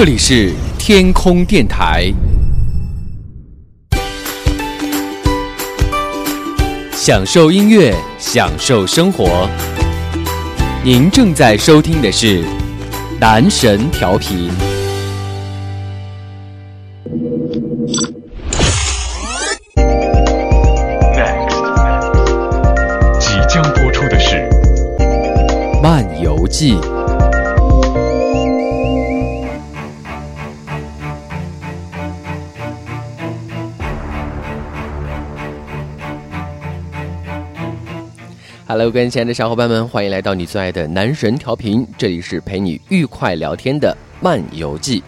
这里是天空电台，享受音乐，享受生活。您正在收听的是男神调频。Hello，各位亲爱的小伙伴们，欢迎来到你最爱的男神调频，这里是陪你愉快聊天的漫游记。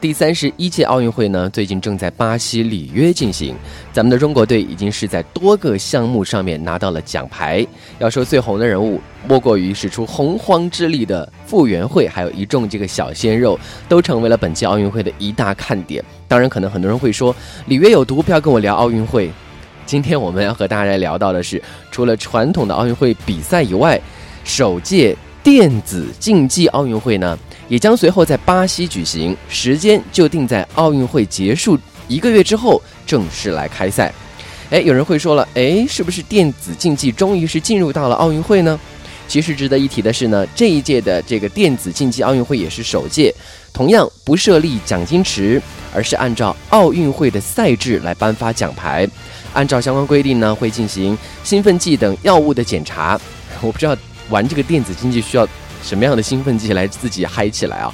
第三十一届奥运会呢，最近正在巴西里约进行。咱们的中国队已经是在多个项目上面拿到了奖牌。要说最红的人物，莫过于使出洪荒之力的傅园慧，还有一众这个小鲜肉，都成为了本届奥运会的一大看点。当然，可能很多人会说，里约有毒，不要跟我聊奥运会。今天我们要和大家来聊到的是，除了传统的奥运会比赛以外，首届电子竞技奥运会呢，也将随后在巴西举行，时间就定在奥运会结束一个月之后正式来开赛。哎，有人会说了，哎，是不是电子竞技终于是进入到了奥运会呢？其实值得一提的是呢，这一届的这个电子竞技奥运会也是首届，同样不设立奖金池，而是按照奥运会的赛制来颁发奖牌。按照相关规定呢，会进行兴奋剂等药物的检查。我不知道玩这个电子竞技需要什么样的兴奋剂来自己嗨起来啊！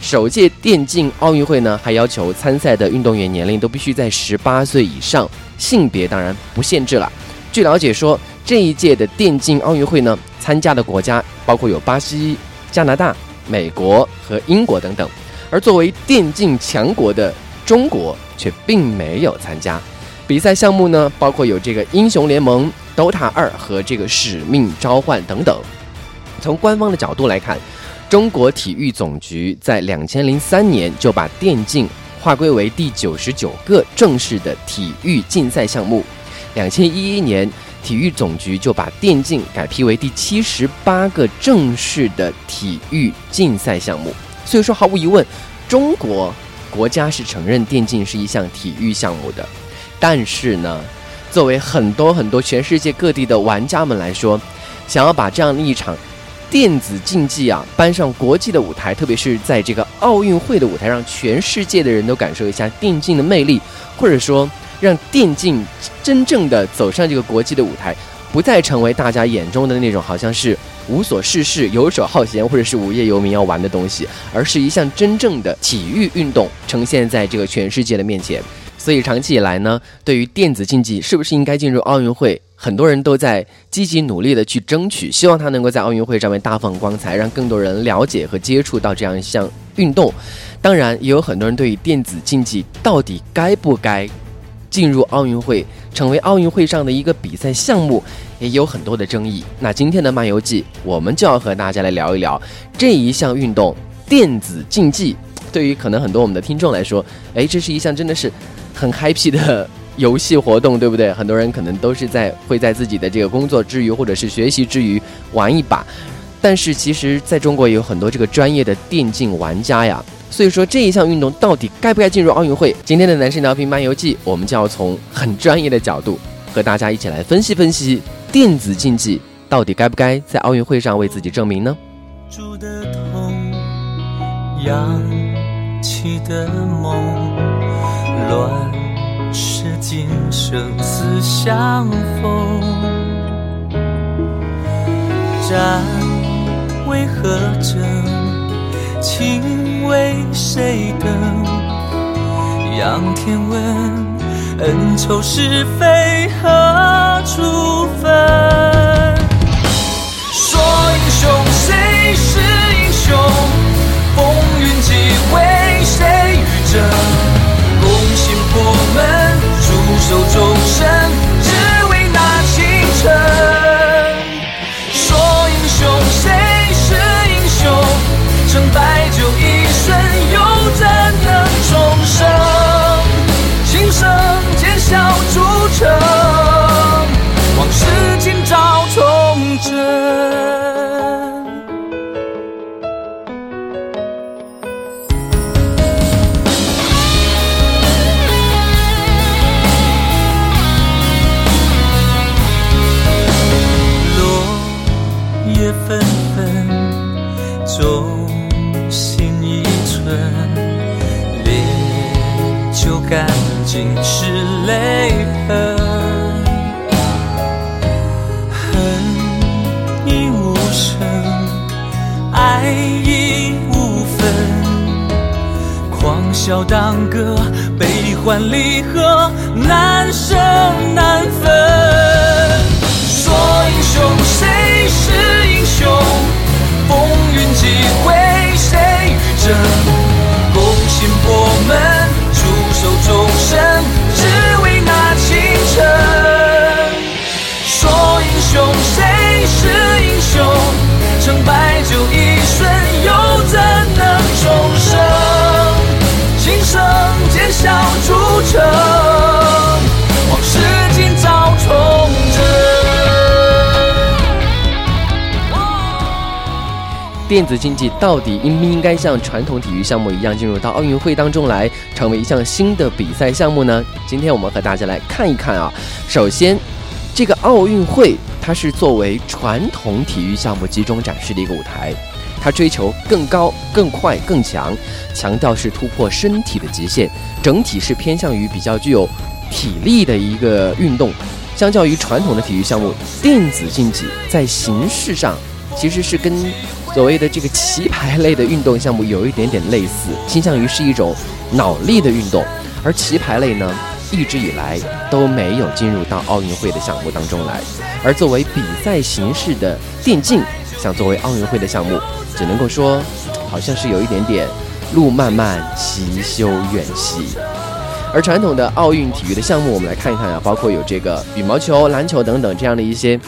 首届电竞奥运会呢，还要求参赛的运动员年龄都必须在十八岁以上，性别当然不限制了。据了解说，这一届的电竞奥运会呢，参加的国家包括有巴西、加拿大、美国和英国等等，而作为电竞强国的中国却并没有参加。比赛项目呢，包括有这个英雄联盟、DOTA 二和这个使命召唤等等。从官方的角度来看，中国体育总局在两千零三年就把电竞划归为第九十九个正式的体育竞赛项目，两千一一年体育总局就把电竞改批为第七十八个正式的体育竞赛项目。所以说，毫无疑问，中国国家是承认电竞是一项体育项目的。但是呢，作为很多很多全世界各地的玩家们来说，想要把这样的一场电子竞技啊搬上国际的舞台，特别是在这个奥运会的舞台上，全世界的人都感受一下电竞的魅力，或者说让电竞真正的走上这个国际的舞台，不再成为大家眼中的那种好像是无所事事、游手好闲或者是无业游民要玩的东西，而是一项真正的体育运动呈现在这个全世界的面前。所以长期以来呢，对于电子竞技是不是应该进入奥运会，很多人都在积极努力的去争取，希望它能够在奥运会上面大放光彩，让更多人了解和接触到这样一项运动。当然，也有很多人对于电子竞技到底该不该进入奥运会，成为奥运会上的一个比赛项目，也有很多的争议。那今天的漫游记，我们就要和大家来聊一聊这一项运动——电子竞技。对于可能很多我们的听众来说，哎，这是一项真的是。很 happy 的游戏活动，对不对？很多人可能都是在会在自己的这个工作之余，或者是学习之余玩一把。但是其实在中国也有很多这个专业的电竞玩家呀。所以说这一项运动到底该不该进入奥运会？今天的男生聊屏漫游记，我们就要从很专业的角度和大家一起来分析分析电子竞技到底该不该在奥运会上为自己证明呢？住的痛，扬起的梦。乱世今生死相逢，战为何争？情为谁等？仰天问，恩仇是非何处分？说英雄谁是英雄？风云际为谁与争？我们驻守终身，只为那青春。电子竞技到底应不应该像传统体育项目一样进入到奥运会当中来，成为一项新的比赛项目呢？今天我们和大家来看一看啊。首先，这个奥运会它是作为传统体育项目集中展示的一个舞台，它追求更高、更快、更强，强调是突破身体的极限，整体是偏向于比较具有体力的一个运动。相较于传统的体育项目，电子竞技在形式上其实是跟所谓的这个棋牌类的运动项目有一点点类似，倾向于是一种脑力的运动，而棋牌类呢，一直以来都没有进入到奥运会的项目当中来。而作为比赛形式的电竞，想作为奥运会的项目，只能够说，好像是有一点点路漫漫其修远兮。而传统的奥运体育的项目，我们来看一看啊，包括有这个羽毛球、篮球等等这样的一些。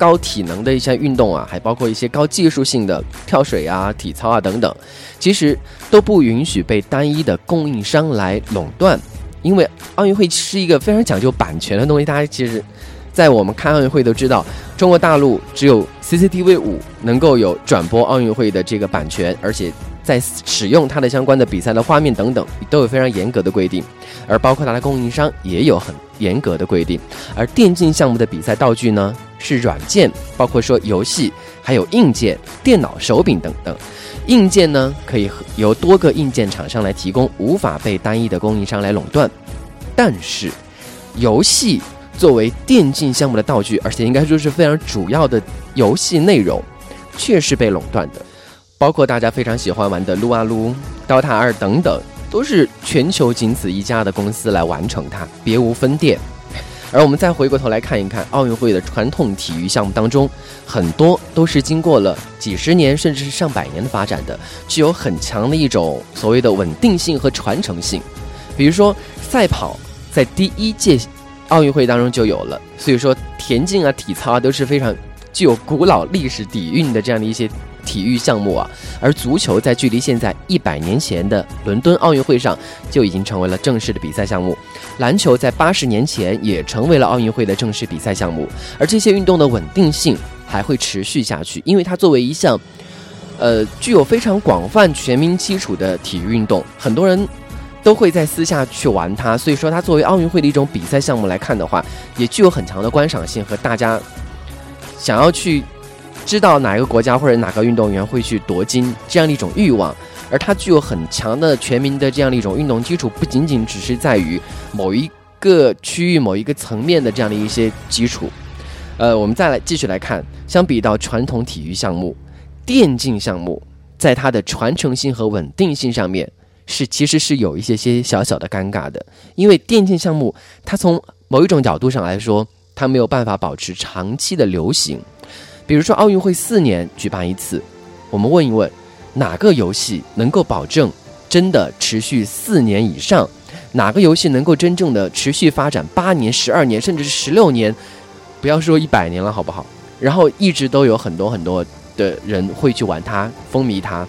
高体能的一些运动啊，还包括一些高技术性的跳水啊、体操啊等等，其实都不允许被单一的供应商来垄断，因为奥运会是一个非常讲究版权的东西。大家其实，在我们看奥运会都知道，中国大陆只有 CCTV 五能够有转播奥运会的这个版权，而且在使用它的相关的比赛的画面等等，都有非常严格的规定，而包括它的供应商也有很严格的规定。而电竞项目的比赛道具呢？是软件，包括说游戏，还有硬件、电脑、手柄等等。硬件呢，可以由多个硬件厂商来提供，无法被单一的供应商来垄断。但是，游戏作为电竞项目的道具，而且应该说是非常主要的游戏内容，却是被垄断的。包括大家非常喜欢玩的撸啊撸、刀塔二等等，都是全球仅此一家的公司来完成它，别无分店。而我们再回过头来看一看奥运会的传统体育项目当中，很多都是经过了几十年甚至是上百年的发展的，具有很强的一种所谓的稳定性和传承性。比如说赛跑，在第一届奥运会当中就有了，所以说田径啊、体操啊都是非常具有古老历史底蕴的这样的一些。体育项目啊，而足球在距离现在一百年前的伦敦奥运会上就已经成为了正式的比赛项目。篮球在八十年前也成为了奥运会的正式比赛项目。而这些运动的稳定性还会持续下去，因为它作为一项，呃，具有非常广泛全民基础的体育运动，很多人都会在私下去玩它。所以说，它作为奥运会的一种比赛项目来看的话，也具有很强的观赏性和大家想要去。知道哪个国家或者哪个运动员会去夺金这样的一种欲望，而它具有很强的全民的这样的一种运动基础，不仅仅只是在于某一个区域、某一个层面的这样的一些基础。呃，我们再来继续来看，相比到传统体育项目，电竞项目在它的传承性和稳定性上面是其实是有一些些小小的尴尬的，因为电竞项目它从某一种角度上来说，它没有办法保持长期的流行。比如说奥运会四年举办一次，我们问一问，哪个游戏能够保证真的持续四年以上？哪个游戏能够真正的持续发展八年、十二年，甚至是十六年？不要说一百年了，好不好？然后一直都有很多很多的人会去玩它，风靡它。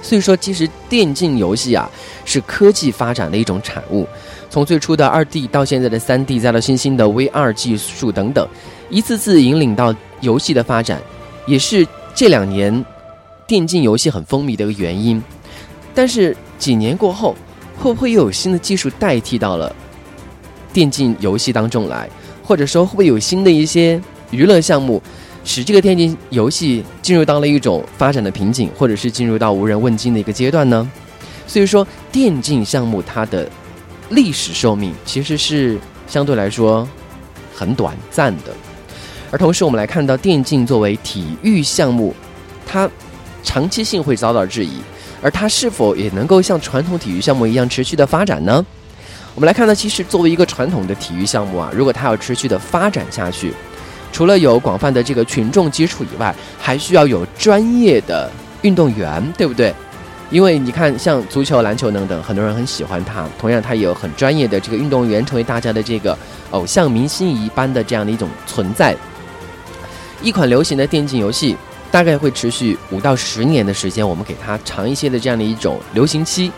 所以说，其实电竞游戏啊，是科技发展的一种产物。从最初的二 D 到现在的三 D，再到新兴的 VR 技术等等，一次次引领到。游戏的发展，也是这两年电竞游戏很风靡的一个原因。但是几年过后，会不会又有新的技术代替到了电竞游戏当中来？或者说，会不会有新的一些娱乐项目使这个电竞游戏进入到了一种发展的瓶颈，或者是进入到无人问津的一个阶段呢？所以说，电竞项目它的历史寿命其实是相对来说很短暂的。而同时，我们来看到电竞作为体育项目，它长期性会遭到质疑，而它是否也能够像传统体育项目一样持续的发展呢？我们来看到，其实作为一个传统的体育项目啊，如果它要持续的发展下去，除了有广泛的这个群众基础以外，还需要有专业的运动员，对不对？因为你看，像足球、篮球等等，很多人很喜欢它，同样它也有很专业的这个运动员，成为大家的这个偶像明星一般的这样的一种存在。一款流行的电竞游戏大概会持续五到十年的时间，我们给它长一些的这样的一种流行期。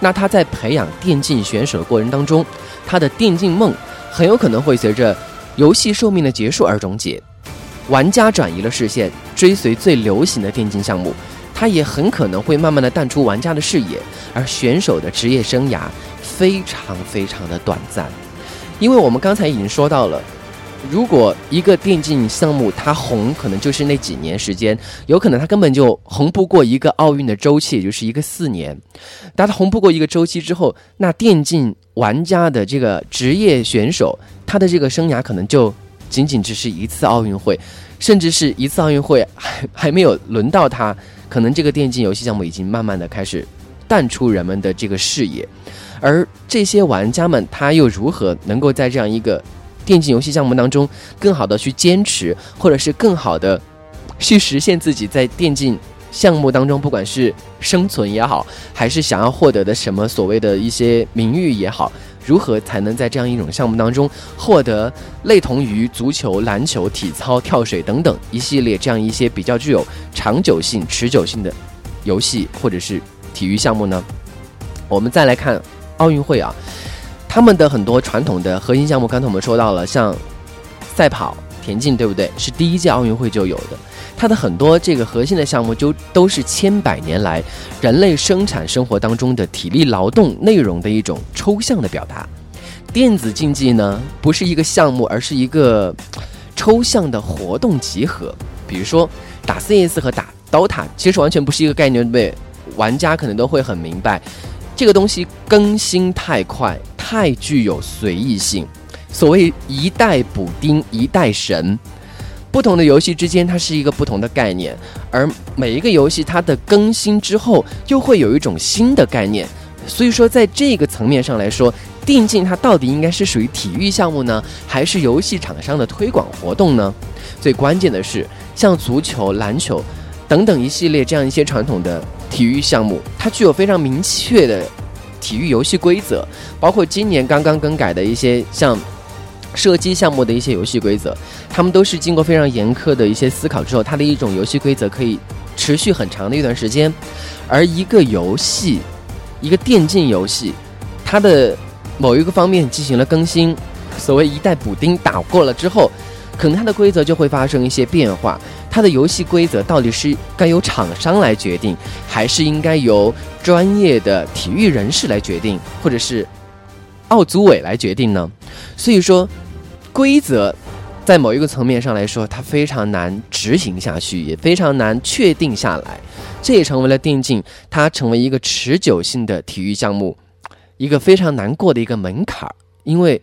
那它在培养电竞选手的过程当中，它的电竞梦很有可能会随着游戏寿命的结束而终结。玩家转移了视线，追随最流行的电竞项目，他也很可能会慢慢的淡出玩家的视野，而选手的职业生涯非常非常的短暂。因为我们刚才已经说到了。如果一个电竞项目它红，可能就是那几年时间，有可能它根本就红不过一个奥运的周期，也就是一个四年。当它红不过一个周期之后，那电竞玩家的这个职业选手，他的这个生涯可能就仅仅只是一次奥运会，甚至是一次奥运会还还没有轮到他，可能这个电竞游戏项目已经慢慢的开始淡出人们的这个视野。而这些玩家们，他又如何能够在这样一个？电竞游戏项目当中，更好的去坚持，或者是更好的去实现自己在电竞项目当中，不管是生存也好，还是想要获得的什么所谓的一些名誉也好，如何才能在这样一种项目当中获得类同于足球、篮球、体操、跳水等等一系列这样一些比较具有长久性、持久性的游戏或者是体育项目呢？我们再来看奥运会啊。他们的很多传统的核心项目，刚才我们说到了，像赛跑、田径，对不对？是第一届奥运会就有的。它的很多这个核心的项目，就都是千百年来人类生产生活当中的体力劳动内容的一种抽象的表达。电子竞技呢，不是一个项目，而是一个抽象的活动集合。比如说打 CS 和打 DOTA，其实完全不是一个概念，对？玩家可能都会很明白。这个东西更新太快，太具有随意性。所谓一代补丁，一代神，不同的游戏之间它是一个不同的概念，而每一个游戏它的更新之后又会有一种新的概念。所以说，在这个层面上来说，电竞它到底应该是属于体育项目呢，还是游戏厂商的推广活动呢？最关键的是，像足球、篮球等等一系列这样一些传统的。体育项目它具有非常明确的体育游戏规则，包括今年刚刚更改的一些像射击项目的一些游戏规则，他们都是经过非常严苛的一些思考之后，它的一种游戏规则可以持续很长的一段时间。而一个游戏，一个电竞游戏，它的某一个方面进行了更新，所谓一代补丁打过了之后，可能它的规则就会发生一些变化。它的游戏规则到底是该由厂商来决定，还是应该由专业的体育人士来决定，或者是奥组委来决定呢？所以说，规则在某一个层面上来说，它非常难执行下去，也非常难确定下来。这也成为了电竞它成为一个持久性的体育项目一个非常难过的一个门槛儿，因为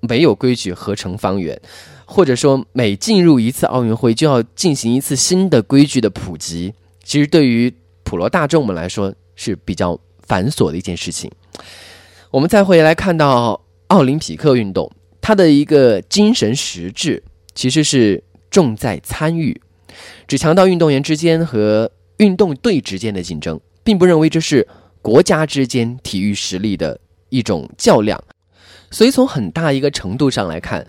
没有规矩何成方圆。或者说，每进入一次奥运会，就要进行一次新的规矩的普及。其实，对于普罗大众们来说是比较繁琐的一件事情。我们再回来看到奥林匹克运动，它的一个精神实质其实是重在参与，只强调运动员之间和运动队之间的竞争，并不认为这是国家之间体育实力的一种较量。所以，从很大一个程度上来看。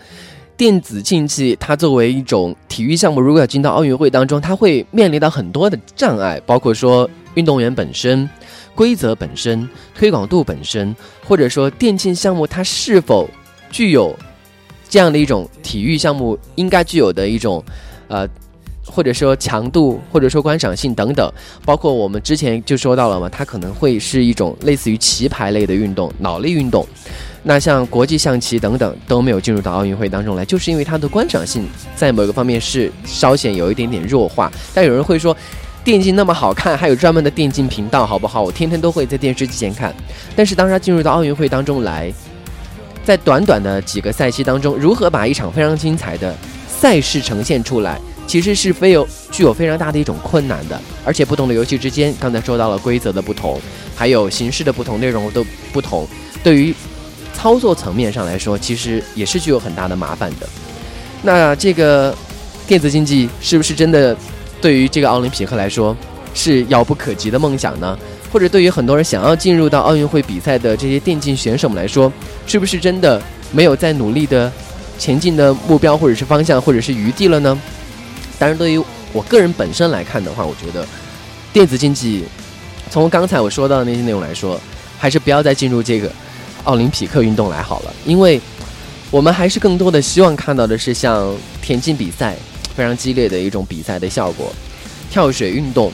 电子竞技，它作为一种体育项目，如果要进到奥运会当中，它会面临到很多的障碍，包括说运动员本身、规则本身、推广度本身，或者说电竞项目它是否具有这样的一种体育项目应该具有的一种呃或者说强度，或者说观赏性等等，包括我们之前就说到了嘛，它可能会是一种类似于棋牌类的运动、脑力运动。那像国际象棋等等都没有进入到奥运会当中来，就是因为它的观赏性在某一个方面是稍显有一点点弱化。但有人会说，电竞那么好看，还有专门的电竞频道，好不好？我天天都会在电视机前看。但是当它进入到奥运会当中来，在短短的几个赛期当中，如何把一场非常精彩的赛事呈现出来？其实是非有具有非常大的一种困难的，而且不同的游戏之间，刚才说到了规则的不同，还有形式的不同，内容的不同，对于操作层面上来说，其实也是具有很大的麻烦的。那这个电子竞技是不是真的对于这个奥林匹克来说是遥不可及的梦想呢？或者对于很多人想要进入到奥运会比赛的这些电竞选手们来说，是不是真的没有在努力的前进的目标，或者是方向，或者是余地了呢？当然，对于我个人本身来看的话，我觉得电子竞技从刚才我说到的那些内容来说，还是不要再进入这个奥林匹克运动来好了，因为我们还是更多的希望看到的是像田径比赛非常激烈的一种比赛的效果，跳水运动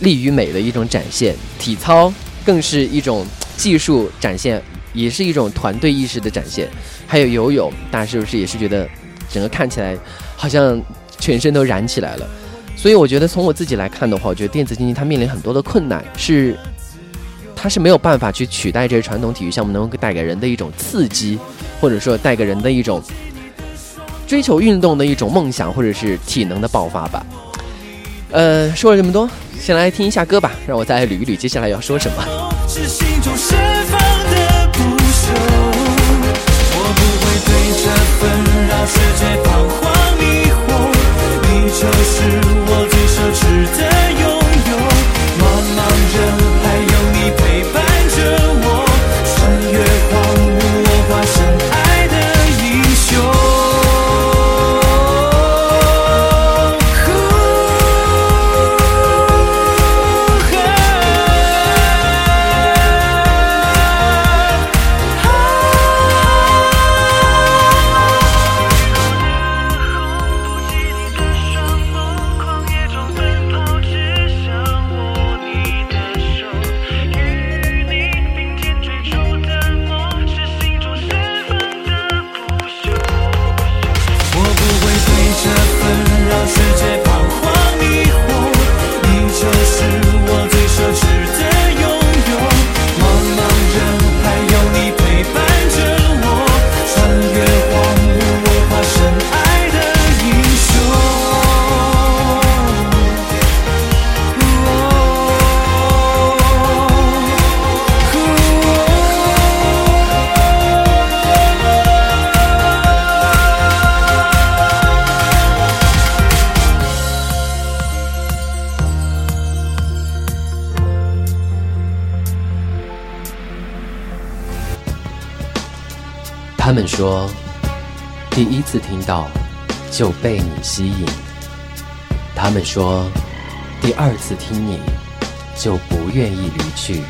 力与美的一种展现，体操更是一种技术展现，也是一种团队意识的展现，还有游泳，大家是不是也是觉得整个看起来好像？全身都燃起来了，所以我觉得从我自己来看的话，我觉得电子竞技它面临很多的困难，是它是没有办法去取代这些传统体育项目能够带给人的一种刺激，或者说带给人的一种追求运动的一种梦想，或者是体能的爆发吧。呃，说了这么多，先来听一下歌吧，让我再捋一捋接下来要说什么。世界彷徨迷惑，你就是我最奢侈的他们说，第一次听到就被你吸引。他们说，第二次听你就不愿意离去。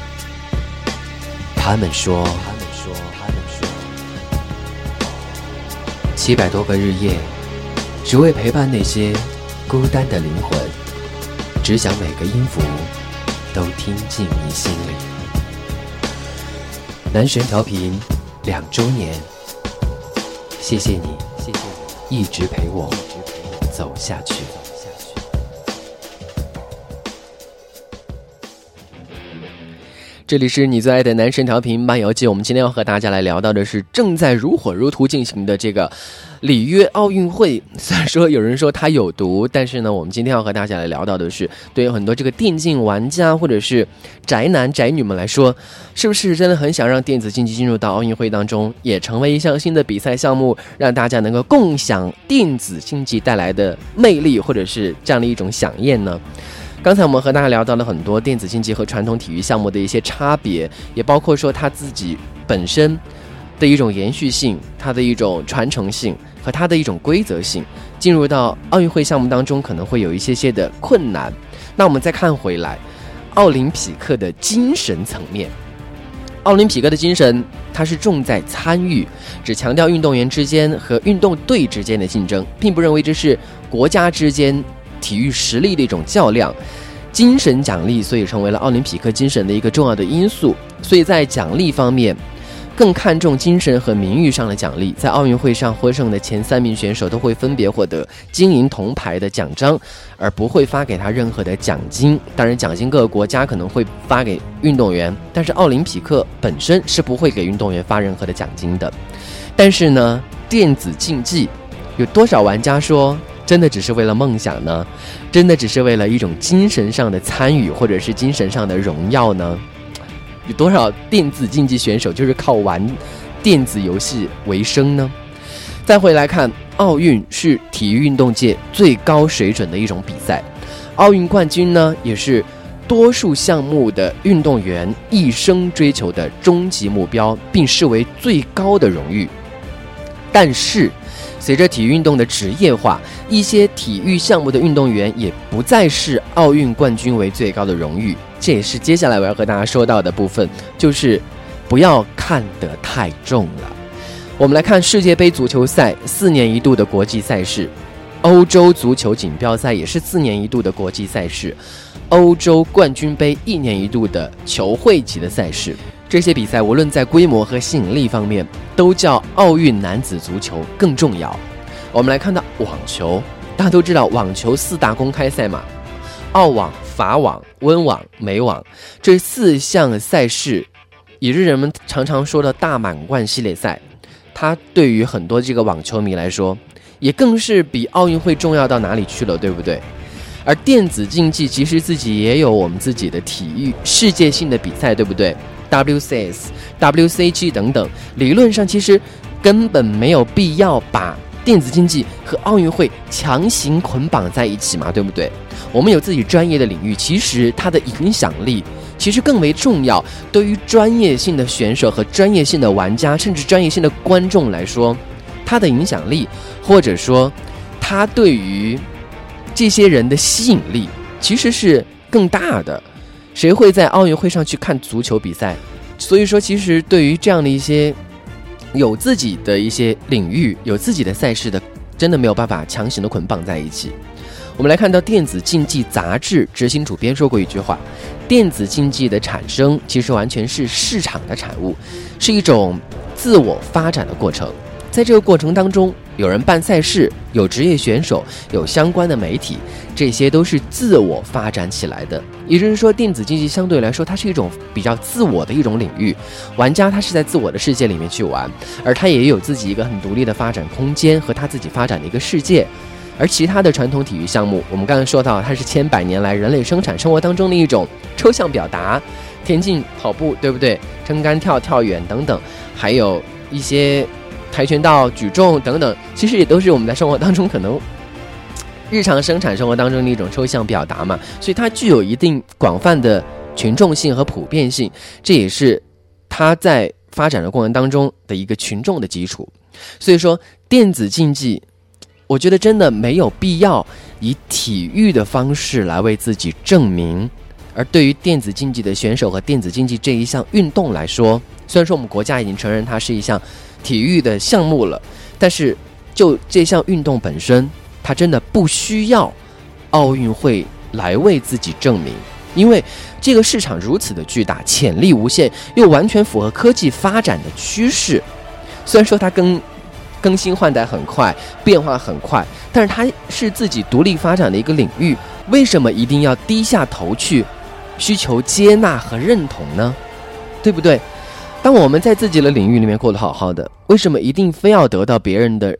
他们说，他们说，他们说，七百多个日夜，只为陪伴那些孤单的灵魂，只想每个音符都听进你心里。男神调频两周年。谢谢你，谢谢你一直陪我走下去。这里是你最爱的男神调频漫游记，我们今天要和大家来聊到的是正在如火如荼进行的这个里约奥运会。虽然说有人说它有毒，但是呢，我们今天要和大家来聊到的是，对于很多这个电竞玩家或者是宅男宅女们来说，是不是真的很想让电子竞技进入到奥运会当中，也成为一项新的比赛项目，让大家能够共享电子竞技带来的魅力，或者是这样的一种响应呢？刚才我们和大家聊到了很多电子竞技和传统体育项目的一些差别，也包括说它自己本身的一种延续性、它的一种传承性和它的一种规则性。进入到奥运会项目当中，可能会有一些些的困难。那我们再看回来，奥林匹克的精神层面，奥林匹克的精神，它是重在参与，只强调运动员之间和运动队之间的竞争，并不认为这是国家之间。体育实力的一种较量，精神奖励所以成为了奥林匹克精神的一个重要的因素。所以在奖励方面，更看重精神和名誉上的奖励。在奥运会上获胜的前三名选手都会分别获得金银铜牌的奖章，而不会发给他任何的奖金。当然，奖金各个国家可能会发给运动员，但是奥林匹克本身是不会给运动员发任何的奖金的。但是呢，电子竞技有多少玩家说真的只是为了梦想呢？真的只是为了一种精神上的参与，或者是精神上的荣耀呢？有多少电子竞技选手就是靠玩电子游戏为生呢？再回来看，奥运是体育运动界最高水准的一种比赛，奥运冠军呢，也是多数项目的运动员一生追求的终极目标，并视为最高的荣誉。但是，随着体育运动的职业化，一些体育项目的运动员也不再视奥运冠军为最高的荣誉。这也是接下来我要和大家说到的部分，就是不要看得太重了。我们来看世界杯足球赛，四年一度的国际赛事；欧洲足球锦标赛也是四年一度的国际赛事；欧洲冠军杯一年一度的球会级的赛事。这些比赛无论在规模和吸引力方面，都较奥运男子足球更重要。我们来看到网球，大家都知道网球四大公开赛嘛，澳网。法网、温网、美网这四项赛事，也是人们常常说的大满贯系列赛。它对于很多这个网球迷来说，也更是比奥运会重要到哪里去了，对不对？而电子竞技其实自己也有我们自己的体育世界性的比赛，对不对？WCS、WCG 等等，理论上其实根本没有必要把。电子竞技和奥运会强行捆绑在一起嘛，对不对？我们有自己专业的领域，其实它的影响力其实更为重要。对于专业性的选手和专业性的玩家，甚至专业性的观众来说，它的影响力，或者说它对于这些人的吸引力，其实是更大的。谁会在奥运会上去看足球比赛？所以说，其实对于这样的一些。有自己的一些领域，有自己的赛事的，真的没有办法强行的捆绑在一起。我们来看到电子竞技杂志执行主编说过一句话：电子竞技的产生其实完全是市场的产物，是一种自我发展的过程。在这个过程当中，有人办赛事，有职业选手，有相关的媒体，这些都是自我发展起来的。也就是说，电子竞技相对来说，它是一种比较自我的一种领域，玩家他是在自我的世界里面去玩，而他也有自己一个很独立的发展空间和他自己发展的一个世界。而其他的传统体育项目，我们刚才说到，它是千百年来人类生产生活当中的一种抽象表达，田径、跑步，对不对？撑杆跳、跳远等等，还有一些。跆拳道、举重等等，其实也都是我们在生活当中可能日常生产生活当中的一种抽象表达嘛，所以它具有一定广泛的群众性和普遍性，这也是它在发展的过程当中的一个群众的基础。所以说，电子竞技，我觉得真的没有必要以体育的方式来为自己证明。而对于电子竞技的选手和电子竞技这一项运动来说，虽然说我们国家已经承认它是一项。体育的项目了，但是就这项运动本身，它真的不需要奥运会来为自己证明，因为这个市场如此的巨大，潜力无限，又完全符合科技发展的趋势。虽然说它更更新换代很快，变化很快，但是它是自己独立发展的一个领域，为什么一定要低下头去需求接纳和认同呢？对不对？当我们在自己的领域里面过得好好的，为什么一定非要得到别人的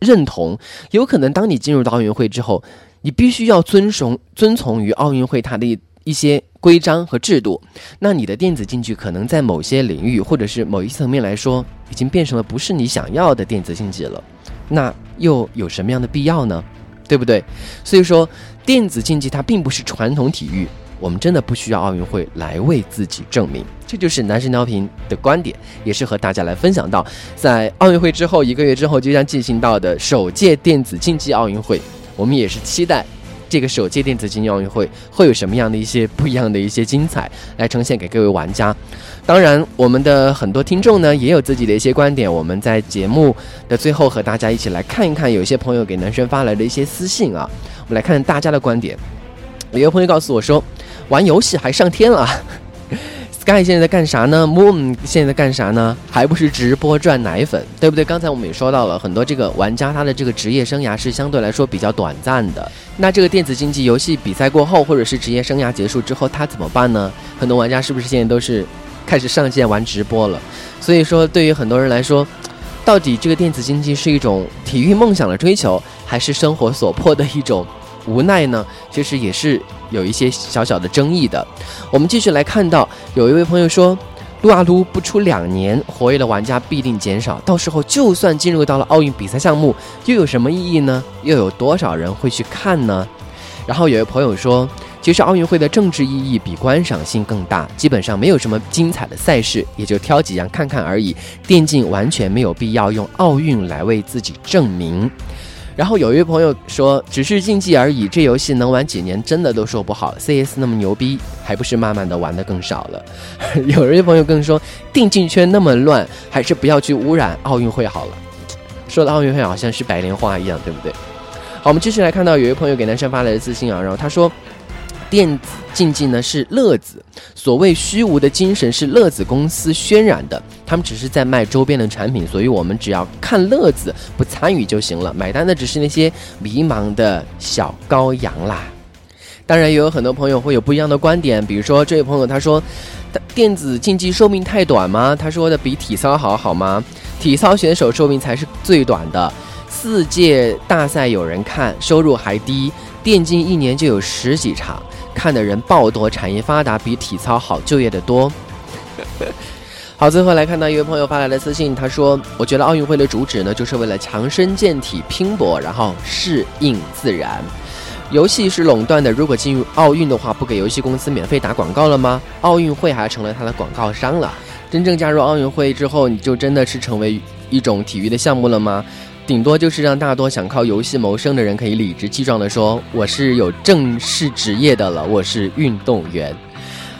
认同？有可能当你进入到奥运会之后，你必须要遵从遵从于奥运会它的一一些规章和制度。那你的电子竞技可能在某些领域或者是某一层面来说，已经变成了不是你想要的电子竞技了。那又有什么样的必要呢？对不对？所以说，电子竞技它并不是传统体育。我们真的不需要奥运会来为自己证明，这就是男神调频的观点，也是和大家来分享到，在奥运会之后一个月之后即将进行到的首届电子竞技奥运会，我们也是期待这个首届电子竞技奥运会会有什么样的一些不一样的一些精彩来呈现给各位玩家。当然，我们的很多听众呢也有自己的一些观点，我们在节目的最后和大家一起来看一看，有一些朋友给男生发来的一些私信啊，我们来看大家的观点。有一个朋友告诉我说，玩游戏还上天了。Sky 现在在干啥呢？Moon 现在在干啥呢？还不是直播赚奶粉，对不对？刚才我们也说到了很多这个玩家，他的这个职业生涯是相对来说比较短暂的。那这个电子竞技游戏比赛过后，或者是职业生涯结束之后，他怎么办呢？很多玩家是不是现在都是开始上线玩直播了？所以说，对于很多人来说，到底这个电子竞技是一种体育梦想的追求，还是生活所迫的一种？无奈呢，其实也是有一些小小的争议的。我们继续来看到，有一位朋友说，撸啊撸不出两年，活跃的玩家必定减少，到时候就算进入到了奥运比赛项目，又有什么意义呢？又有多少人会去看呢？然后有位朋友说，其实奥运会的政治意义比观赏性更大，基本上没有什么精彩的赛事，也就挑几样看看而已。电竞完全没有必要用奥运来为自己证明。然后有一位朋友说，只是竞技而已，这游戏能玩几年，真的都说不好。CS 那么牛逼，还不是慢慢的玩的更少了。有一位朋友更说，电竞圈那么乱，还是不要去污染奥运会好了。说的奥运会好像是白莲花一样，对不对？好，我们继续来看到有一位朋友给男生发来的私信啊，然后他说。电子竞技呢是乐子，所谓虚无的精神是乐子公司渲染的，他们只是在卖周边的产品，所以我们只要看乐子，不参与就行了，买单的只是那些迷茫的小羔羊啦。当然，也有很多朋友会有不一样的观点，比如说这位朋友他说，电子竞技寿命太短吗？他说的比体操好好吗？体操选手寿命才是最短的，四届大赛有人看，收入还低，电竞一年就有十几场。看的人爆多，产业发达，比体操好就业的多。好，最后来看到一位朋友发来的私信，他说：“我觉得奥运会的主旨呢，就是为了强身健体、拼搏，然后适应自然。游戏是垄断的，如果进入奥运的话，不给游戏公司免费打广告了吗？奥运会还成了他的广告商了。真正加入奥运会之后，你就真的是成为一种体育的项目了吗？”顶多就是让大多想靠游戏谋生的人可以理直气壮地说：“我是有正式职业的了，我是运动员。”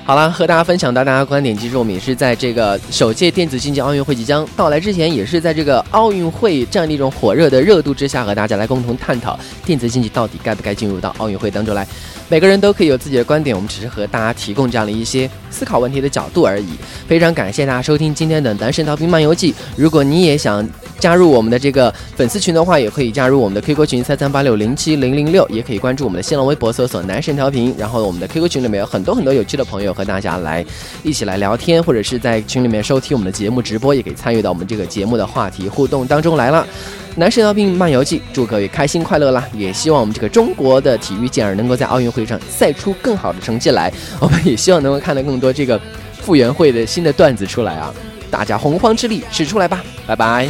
好了，和大家分享到大家观点，其实我们也是在这个首届电子竞技奥运会即将到来之前，也是在这个奥运会这样的一种火热的热度之下，和大家来共同探讨电子竞技到底该不该进入到奥运会当中来。每个人都可以有自己的观点，我们只是和大家提供这样的一些思考问题的角度而已。非常感谢大家收听今天的《男神逃兵漫游记》。如果你也想加入我们的这个粉丝群的话，也可以加入我们的 QQ 群三三八六零七零零六，也可以关注我们的新浪微博搜索“男神调频”。然后我们的 QQ 群里面有很多很多有趣的朋友。和大家来一起来聊天，或者是在群里面收听我们的节目直播，也可以参与到我们这个节目的话题互动当中来了。男神要病漫游记，祝各位开心快乐啦！也希望我们这个中国的体育健儿能够在奥运会上赛出更好的成绩来。我们也希望能够看到更多这个复原会的新的段子出来啊！大家洪荒之力使出来吧！拜拜。